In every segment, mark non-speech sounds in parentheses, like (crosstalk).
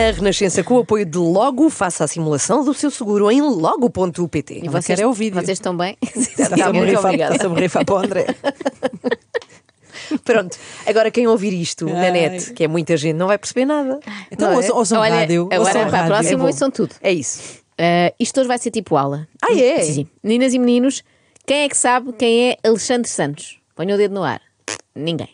Na Renascença, com o apoio de Logo, faça a simulação do seu seguro em logo.pt. E vocês, é o vídeo. vocês estão bem? Está Está-me a rifar- a rifar para o André. (laughs) Pronto, agora quem ouvir isto na net, que é muita gente, não vai perceber nada. Então Não é? ouçam, ouçam Olha, rádio. agora ouçam para a rádio. próxima É ouçam tudo. É isso. Uh, isto hoje vai ser tipo aula. Ah, é? Sim, sim. Meninas e meninos, quem é que sabe quem é Alexandre Santos? Ponha o dedo no ar. Ninguém.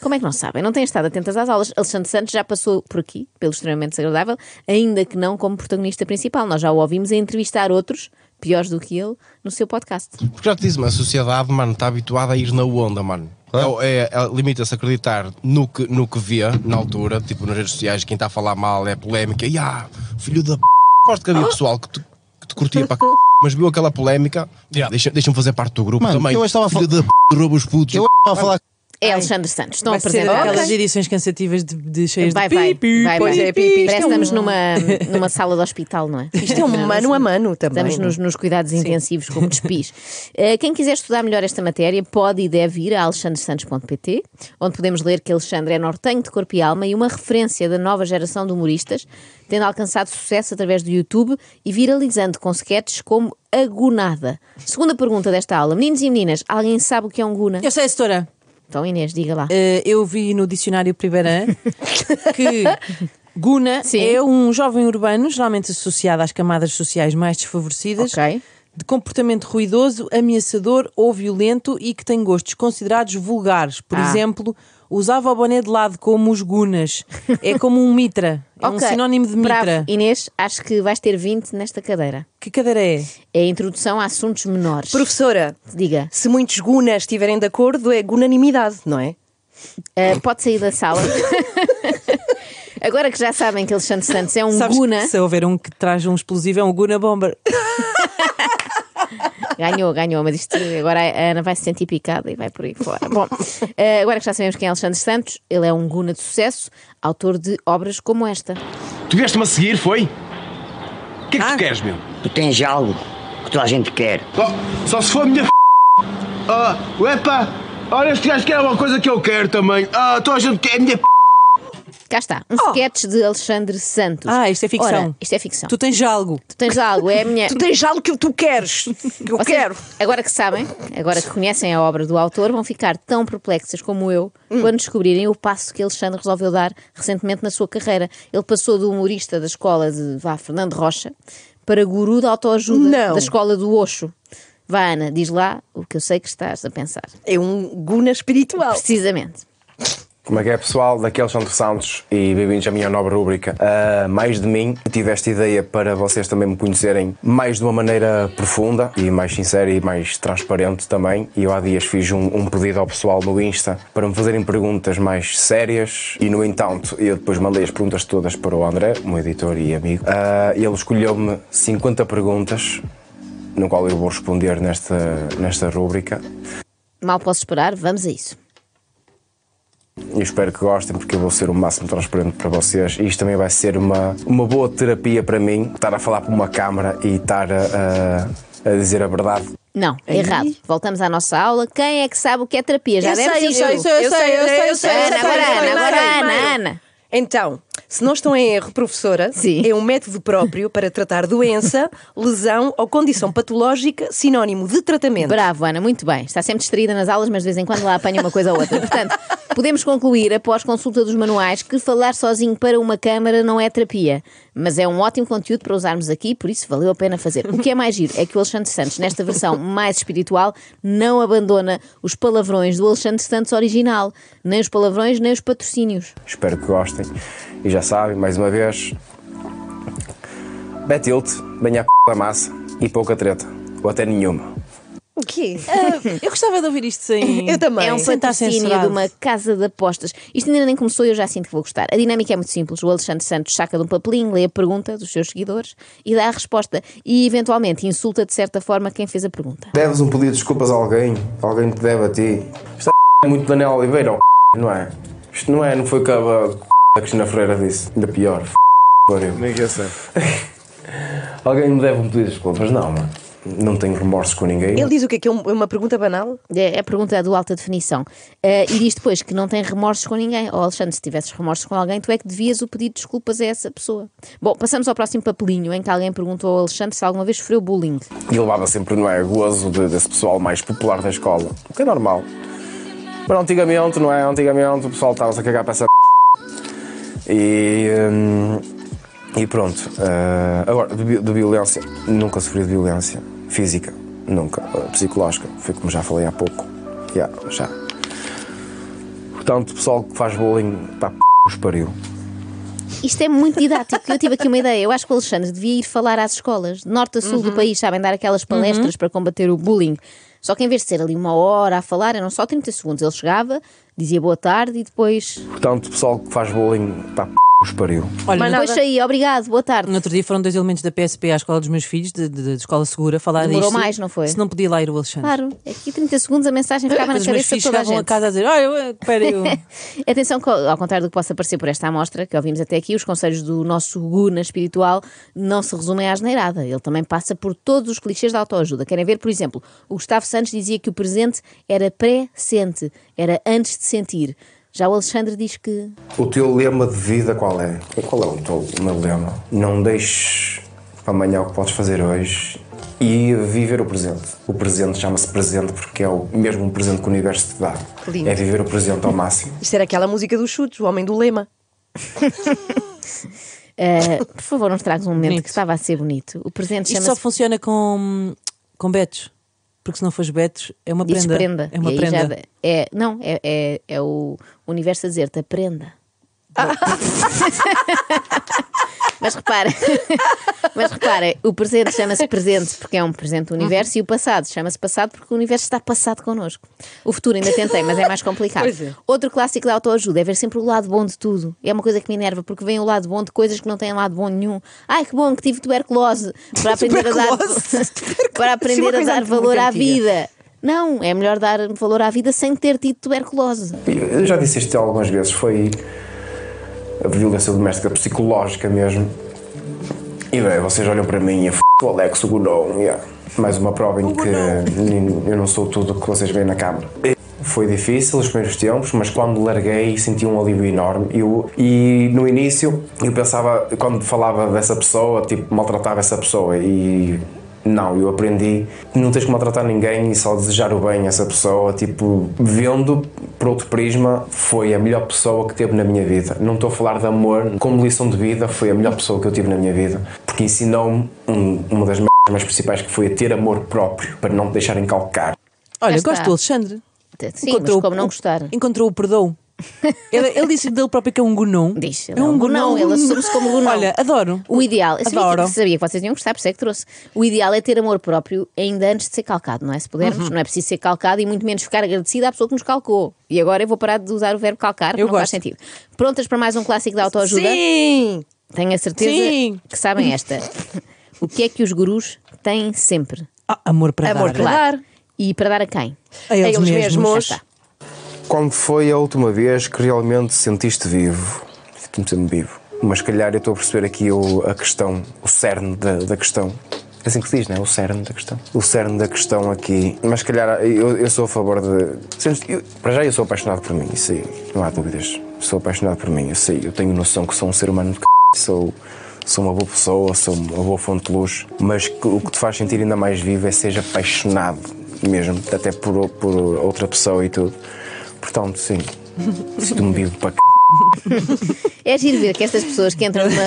Como é que não sabem? Não têm estado atentas às aulas. Alexandre Santos já passou por aqui, pelo extremamente desagradável, ainda que não como protagonista principal. Nós já o ouvimos a entrevistar outros, piores do que ele, no seu podcast. Porque já te disse, a sociedade, mano, está habituada a ir na onda, mano. É, é- é- Limita-se a acreditar no que, no que vê, na altura, tipo nas redes sociais, quem está a falar mal é polémica. E ah, filho da p. Gosto que havia pessoal que te, que te curtia para c... mas viu aquela polémica. Deixa- Deixa-me fazer parte do grupo Mano, também. eu estava a filho da p. rouba os putos. Eu estava a falar É Alexandre Santos. Estão Vai ser apresentados. aquelas edições cansativas de, de cheias Vai, de vai, pipi. vai, vai. é, pipi. Parece que Isto é um- estamos numa, numa sala de hospital, não é? (laughs) Isto é um mano a mano também. Estamos nos, nos cuidados intensivos, como despis. Uh, (laughs) quem quiser estudar melhor esta matéria pode e deve ir a alexandresantos.pt, onde podemos ler que Alexandre é nortenho de corpo e alma e uma referência da nova geração de humoristas, tendo alcançado sucesso através do YouTube e viralizando com sketches como a Gunada. Segunda pergunta desta aula. Meninos e meninas, alguém sabe o que é um Guna? Eu sei, setora. Então Inês, diga lá. Eh, eu vi no dicionário Primeirã (laughs) que Guna Sim. é um jovem urbano, geralmente associado às camadas sociais mais desfavorecidas, Ok. De comportamento ruidoso, ameaçador ou violento e que tem gostos considerados vulgares. Por Ah. exemplo, usava o boné de lado como os Gunas. É como um mitra. É um Ok. sinónimo de Bravo. mitra. Inês, acho que vais ter 20 nesta cadeira. Que cadeira é? É a introdução a assuntos menores. Professora, Diga. se muitos gunas estiverem de acordo, é gunanimidade, não é? Uh, pode sair da sala. (laughs) Agora que já sabem que Alexandre Santos é um Sabes Guna, se houver um que traz um explosivo é um Guna Bomber. Ganhou, ganhou, mas isto agora a Ana vai se sentir picada e vai por aí fora. Bom, uh, agora que já sabemos quem é Alexandre Santos, ele é um Guna de sucesso, autor de obras como esta. Tu vieste-me a seguir, foi? O que é que Ah. tu queres, meu? Tu tens algo que toda a gente quer. Só, só se for a minha f... Ah, epa! Olha, este gajo quer uma coisa que eu quero também. Ah, toda a gente quer a minha p... Cá está, um sketch de Alexandre Santos. Ah, isto é ficção. Ora, isto é ficção. Tu tens algo. Tu tens algo, é a minha. (laughs) Tu tens algo que tu queres, que eu Vocês, quero. Agora que sabem, agora que conhecem a obra do autor, vão ficar tão perplexas como eu Hum. quando descobrirem o passo que Alexandre resolveu dar recentemente na sua carreira. Ele passou do humorista da escola de vá, Fernando Rocha para guru da autoajuda Não. da escola do Oxo. Vá, Ana, diz lá o que eu sei que estás a pensar. É um guna espiritual. Precisamente. Como é que é pessoal? Daqui é Alexandre Santos e bem-vindos à minha nova rúbrica ah, Mais de mim. Eu tive esta ideia para vocês também me conhecerem mais de uma maneira profunda e mais sincera e mais transparente também. E eu há dias fiz um, um pedido ao pessoal no Insta para me fazerem perguntas mais sérias e, no entanto, eu depois mandei as perguntas todas para o André, meu editor e amigo. E ele escolheu-me 50 perguntas, no qual eu vou responder nesta, nesta rúbrica. Mal posso esperar, vamos a isso. E espero que gostem, porque eu vou ser o máximo transparente para vocês. E isto também vai ser uma, uma boa terapia para mim, estar a falar para uma câmara e estar a, a- a dizer a verdade. Não, errado. Voltamos à nossa aula. Quem é que sabe o que é terapia? Já Eu deve sei, eu sei, eu sei, eu sei, eu sei, eu sei, Ana, eu agora eu Ana, eu agora Ana. Ana. Então, se não estão em erro, professora, Sim. é um método próprio para tratar doença, (laughs) lesão ou condição patológica, sinónimo de tratamento. Bravo, Ana, muito bem. Está sempre distraída nas aulas, mas de vez em quando lá apanha uma coisa ou outra. Portanto, podemos concluir, após consulta dos manuais, que falar sozinho para uma câmara não é terapia. Mas é um ótimo conteúdo para usarmos aqui, por isso valeu a pena fazer. O que é mais giro é que o Alexandre Santos, nesta versão mais espiritual, não abandona os palavrões do Alexandre Santos original. Nem os palavrões, nem os patrocínios. Espero que gostem. E já sabem, mais uma vez, Betilt, venha a p da massa e pouca treta. Ou até nenhuma. O quê? Eu gostava de ouvir isto sem. (laughs) Eu também. É um patrocínio de uma casa de apostas. Isto ainda nem começou e eu já sinto que vou gostar. A dinâmica é muito simples. O Alexandre Santos saca de um papelinho, lê a pergunta dos seus seguidores e dá a resposta. E, eventualmente, insulta de certa forma quem fez a pergunta. Deves um pedido de desculpas a alguém? Alguém te deve a ti? Isto é muito Daniel Oliveira, não é? Isto não é, não foi o que a, Cristina Freira disse. Ainda pior. Pariu. Nem que eu sei. Alguém me deve um pedido de desculpas? Não, mano. Não tenho remorsos com ninguém. Ele diz o quê? Que é um- uma pergunta banal? É é a pergunta do alta definição. Eh, e diz depois que não tem remorsos com ninguém. Oh, Alexandre, se tivesses remorsos com alguém, tu é que devias o pedido de desculpas a essa pessoa. Bom, passamos ao próximo papelinho em que alguém perguntou ao Alexandre se alguma vez sofreu bullying. E levava sempre, não é, gozo de- desse pessoal mais popular da escola. O que é normal. Mas antigamente, não é? Antigamente o pessoal estava-se a cagar para essa e, hum, e pronto. eh, agora, de, de violência, nunca sofri de violência física. Nunca. Eh, psicológica, foi como já falei há pouco. Já, já. Portanto, o pessoal que faz bullying, pá, p... os pariu. Isto é muito didático. Eu tive aqui uma ideia. Eu acho que o Alexandre devia ir falar às escolas, de norte a sul do país, sabem, dar aquelas palestras para combater o bullying. Só que em vez de ser ali uma hora a falar, eram só 30 segundos. Ele chegava, dizia boa tarde e depois. Portanto, o pessoal que faz bullying, pá, p... os pariu. Olha, Mas Depois saía, obrigado, boa tarde. no outro dia foram dois elementos da PSP à escola dos meus filhos, de, de- de escola segura, falar Demorou disto. mais, não foi? Se não podia lá ir o Alexandre. Claro, aqui 30 segundos a mensagem ficava na Depois os meus cabeça de filhos toda a chegavam a gente. casa a dizer: Olha, eu. (laughs) Atenção, que, ao contrário do que possa parecer por esta amostra que ouvimos até aqui, os conselhos do nosso Guna espiritual não se resumem à asneirada. Ele também passa por todos os clichês da autoajuda. Querem ver, por exemplo, o Gustavo Santos dizia que o presente era pré-sente, era antes de sentir. Já o Alexandre diz que O teu lema de vida qual é? Qual é o teu o meu lema? Não deixes para amanhã o que podes fazer hoje e viver o presente. O presente chama-se presente porque é o mesmo um presente que o universo te dá. Lindo. É viver o presente ao máximo. Isto era aquela música dos chutes, o homem do lema. Ah, (laughs) por favor, nos tragas um momento Bonito. que estava a ser bonito. O presente Isto só funciona com, com betos. Porque se não fores betos, é uma prenda. prenda. É uma prenda. já- é, não, é, é, é o universo a dizer-te aprenda. (laughs) mas repara, (laughs) mas repara, o presente chama-se presente porque é um presente do universo e o passado chama-se passado porque o universo está passado connosco. O futuro ainda tentei, mas é mais complicado. Pois é. Outro clássico da autoajuda é ver sempre o lado bom de tudo. É uma coisa que me enerva porque vem o lado bom de coisas que não têm lado bom nenhum. Ai, que bom que tive tuberculose para (laughs) aprender a dar, (laughs) para aprender a dar valor à vida. Não, é melhor dar valor à vida sem ter tido tuberculose. Eu já disse isto algumas vezes, foi a violência doméstica psicológica mesmo. E bem, vocês olham para mim e f o Alex, o Gunão, yeah. mais uma prova em que eu não sou tudo o que vocês veem na câmara. Foi difícil os primeiros tempos, mas quando larguei senti um alívio enorme. Eu, e no início eu pensava, quando falava dessa pessoa, tipo, maltratava essa pessoa e não, eu aprendi que não tens que maltratar ninguém e só desejar o bem a essa pessoa. Tipo, vendo por outro prisma, foi a melhor pessoa que teve na minha vida. Não estou a falar de amor, como lição de vida, foi a melhor pessoa que eu tive na minha vida. Porque ensinou-me um- uma das merdas mais principais que foi a ter amor próprio, para não te deixar encalcar. Olha, gosto do Alexandre. Sim, mas como não gostar? Encontrou o perdão. Ele, ele disse dele próprio que é um gunão. Diz, ele é um gunão, ele assume-se como gunão. Olha, adoro. O ideal, eu sabia Adoro. que, sabia que vocês iam gostar, por isso é que trouxe. O ideal é ter amor próprio ainda antes de ser calcado, não é? Se pudermos, Uhum. não é preciso ser calcado e muito menos ficar agradecida à pessoa que nos calcou. E agora eu vou parar de usar o verbo calcar, Eu não faz gosto. sentido. Prontas para mais um clássico da autoajuda? Sim! Tenho a certeza Sim. que sabem esta. o que é que os gurus têm sempre? Ah, amor para Amor dar. para dar. E para dar a quem? A eles, eles mesmos. mesmos. Quando foi a última vez que realmente sentiste vivo? Sinto-me vivo. Mas calhar eu estou a perceber aqui o- a questão, o cerne da, da questão. É assim que se diz, não é? O cerne da questão. O cerne da questão aqui. Mas calhar eu, eu sou a favor de. Eu- para já eu sou apaixonado por mim, isso aí, não há dúvidas. Sou apaixonado por mim, eu sei. Eu tenho noção que sou um ser humano de c... sou. Sou uma boa pessoa, sou uma boa fonte de luz, mas o que te faz sentir ainda mais vivo é ser apaixonado mesmo, até por, por outra pessoa e tudo. Portanto, sim, sinto-me vivo para c... É giro ver que estas pessoas que entram numa,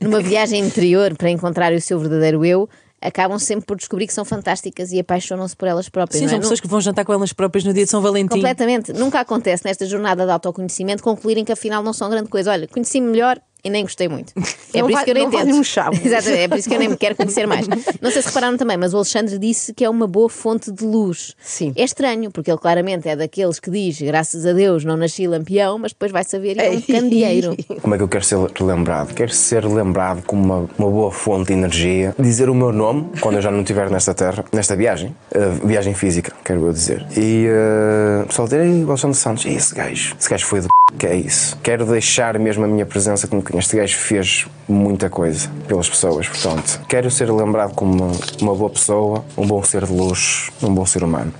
(laughs) numa viagem interior para encontrar o seu verdadeiro eu acabam sempre por descobrir que são fantásticas e apaixonam-se por elas próprias. Sim, não é? são pessoas que vão jantar com elas próprias no dia de São Valentim. Completamente. Nunca acontece nesta jornada de autoconhecimento concluírem que afinal não são grande coisa. Olha, conheci-me melhor e nem gostei muito. (laughs) É Não por isso que eu nem tento. um chavo. (laughs) Exatamente, é por isso que eu nem me quero conhecer mais. (laughs) Não sei se repararam também, mas o Alexandre disse que é uma boa fonte de luz. Sim. É estranho, porque ele claramente é daqueles que diz, graças a Deus, não nasci lampião, mas depois vai saber e é um Ei. candeeiro. Como é que eu quero ser lembrado? Quero ser lembrado como uma, uma boa fonte de energia. Dizer o meu nome quando eu já não estiver nesta terra, nesta viagem. uh, viagem física, quero eu dizer. E uh, pessoal dizer, o Alexandre Santos, e esse gajo? Esse gajo foi de p... que é isso? Quero deixar mesmo a minha presença como que este gajo fez muita coisa pelas pessoas. Portanto, quero ser lembrado como uma, uma boa pessoa, um bom ser de luz, um bom ser humano.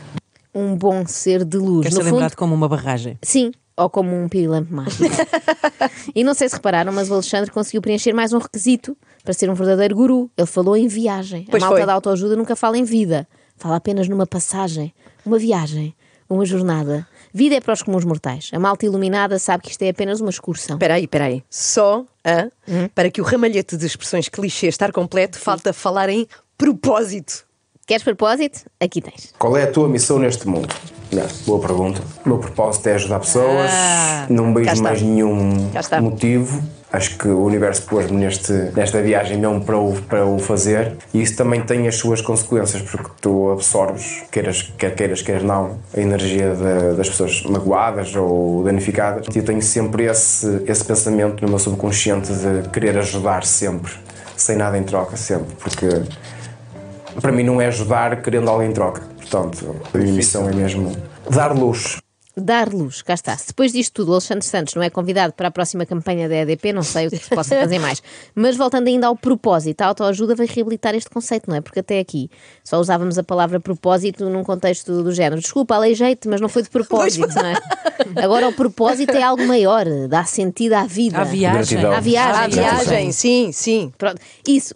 Um bom ser de luz. Quer no ser fundo, lembrado como uma barragem. Sim, ou como um pirilampo mágico. (laughs) e não sei se repararam, mas o Alexandre conseguiu preencher mais um requisito para ser um verdadeiro guru. Ele falou em viagem. Pois a malta foi. da autoajuda nunca fala em vida. Fala apenas numa passagem, uma viagem, uma jornada. Vida é para os comuns mortais. A malta iluminada sabe que isto é apenas uma excursão. Espera aí, espera aí. Só hã, Hum? para que o ramalhete de expressões clichê estar completo, falta falar em propósito. Queres propósito? Aqui tens. Qual é a tua missão neste mundo? Não, boa pergunta. O meu propósito é ajudar pessoas. não cá vejo mais nenhum motivo. Acho que o universo pôs-me neste, nesta viagem mesmo para o, para o fazer. E isso também tem as suas consequências, porque tu absorves, queiras, quer queiras, quer não, a energia da- das pessoas magoadas ou danificadas. E eu tenho sempre esse, esse pensamento no meu subconsciente de querer ajudar sempre, sem nada em troca, sempre. Porque para mim não é ajudar querendo algo em troca. Portanto, a minha missão é mesmo dar luz. Dar luz, cá está. Se depois disto tudo o Alexandre Santos não é convidado para a próxima campanha da EDP, não sei o que se possa fazer mais. Mas voltando ainda ao propósito, a autoajuda vai reabilitar este conceito, não é? Porque até aqui só usávamos a palavra propósito num contexto do género. Desculpa, aleijei-te, mas não foi de propósito, não é? Agora o propósito é algo maior, dá sentido à vida. À viagem. À viagem. A viagem, sim, sim. Pronto, isso.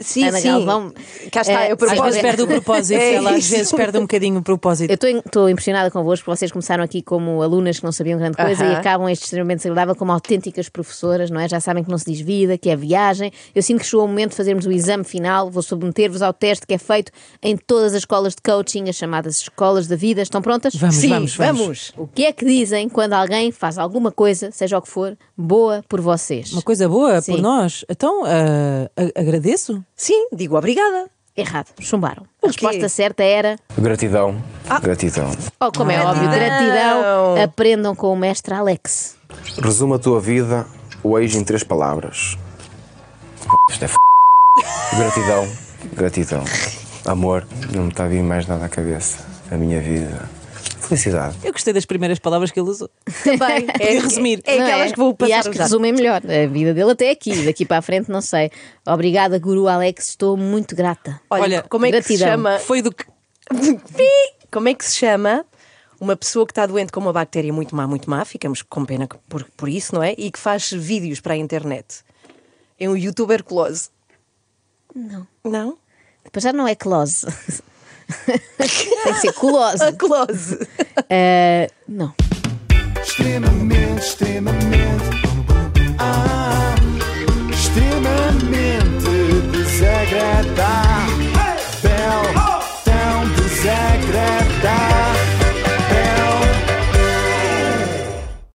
Sim, Ana sim. Galvão, Cá está, é o Às vezes perde o propósito, (laughs) É ela às vezes perde um bocadinho o propósito. Eu estou impressionada convosco, porque vocês começaram aqui como alunas que não sabiam grande coisa Aham. e acabam este extremamente desagradável como autênticas professoras, não é? Já sabem que não se diz vida, que é viagem. Eu sinto que chegou o momento de fazermos o exame final, vou submeter-vos ao teste que é feito em todas as escolas de coaching, as chamadas escolas da vida. Estão prontas? Vamos, Sim, vamos, vamos. vamos. O que é que dizem quando alguém faz alguma coisa, seja o que for, boa por vocês? Uma coisa boa Sim. por nós. Então, a- agradeço. Sim, digo obrigada. Errado, chumbaram. A resposta certa era, Gratidão. Gratidão. oh, como é óbvio, gratidão. Aprendam com o mestre Alex. Resuma a tua vida hoje em três palavras. Isto é f... Gratidão. Gratidão. Amor. Não me está a vir mais nada à cabeça. A minha vida. Felicidade. Eu gostei das primeiras palavras que ele usou. Também. (laughs) Podia resumir. É aquelas é? que vou passar E acho a que resumem melhor a vida dele até aqui. Daqui para a frente, não sei. Obrigada, Guru Alex. Estou muito grata. Olha, Olha, como é que se chama? Foi do que. (laughs) Como é que se chama uma pessoa que está doente com uma bactéria muito má, muito má, ficamos com pena por, por isso, não é? E que faz vídeos para a internet. É um youtuber close. Não. Não? Depois já não é close. Tem que ser colose. A close. Eh, não. Extremamente, extremamente. Ah, extremamente desagradável.